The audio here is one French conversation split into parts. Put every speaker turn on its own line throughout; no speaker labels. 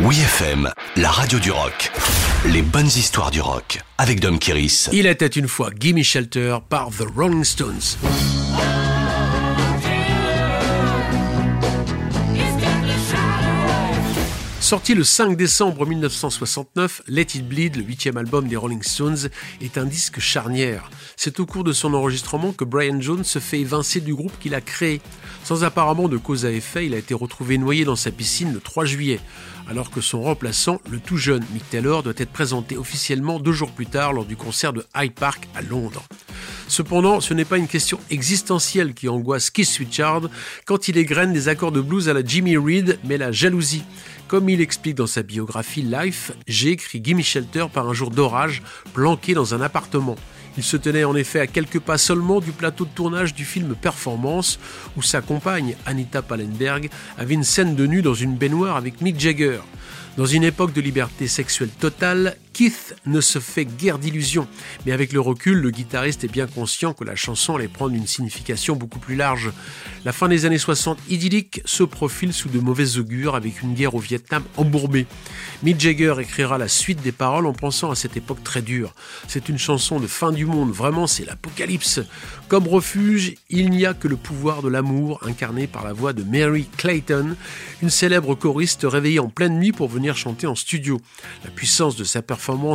Oui FM, la radio du rock. Les bonnes histoires du rock avec Dom Kiris.
Il était une fois Gimme Shelter par The Rolling Stones. Sorti le 5 décembre 1969, Let It Bleed, le huitième album des Rolling Stones, est un disque charnière. C'est au cours de son enregistrement que Brian Jones se fait évincer du groupe qu'il a créé. Sans apparemment de cause à effet, il a été retrouvé noyé dans sa piscine le 3 juillet, alors que son remplaçant, le tout jeune Mick Taylor, doit être présenté officiellement deux jours plus tard lors du concert de Hyde Park à Londres. Cependant, ce n'est pas une question existentielle qui angoisse Keith Richard quand il égrène des accords de blues à la Jimmy Reed, mais la jalousie. Comme il explique dans sa biographie Life, j'ai écrit Gimme Shelter par un jour d'orage, planqué dans un appartement. Il se tenait en effet à quelques pas seulement du plateau de tournage du film Performance, où sa compagne, Anita Pallenberg, avait une scène de nu dans une baignoire avec Mick Jagger. Dans une époque de liberté sexuelle totale, Keith ne se fait guère d'illusions, mais avec le recul, le guitariste est bien conscient que la chanson allait prendre une signification beaucoup plus large. La fin des années 60 idyllique se profile sous de mauvais augures avec une guerre au Vietnam embourbée. Mick Jagger écrira la suite des paroles en pensant à cette époque très dure. C'est une chanson de fin du monde, vraiment c'est l'apocalypse. Comme refuge, il n'y a que le pouvoir de l'amour incarné par la voix de Mary Clayton, une célèbre choriste réveillée en pleine nuit pour venir chanter en studio. La puissance de sa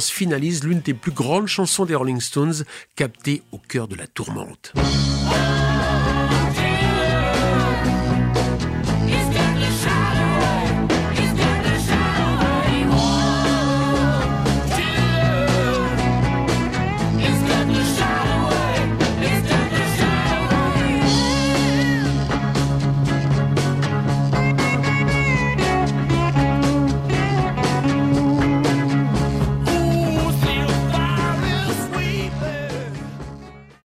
finalise l'une des plus grandes chansons des Rolling Stones, captée au cœur de la tourmente.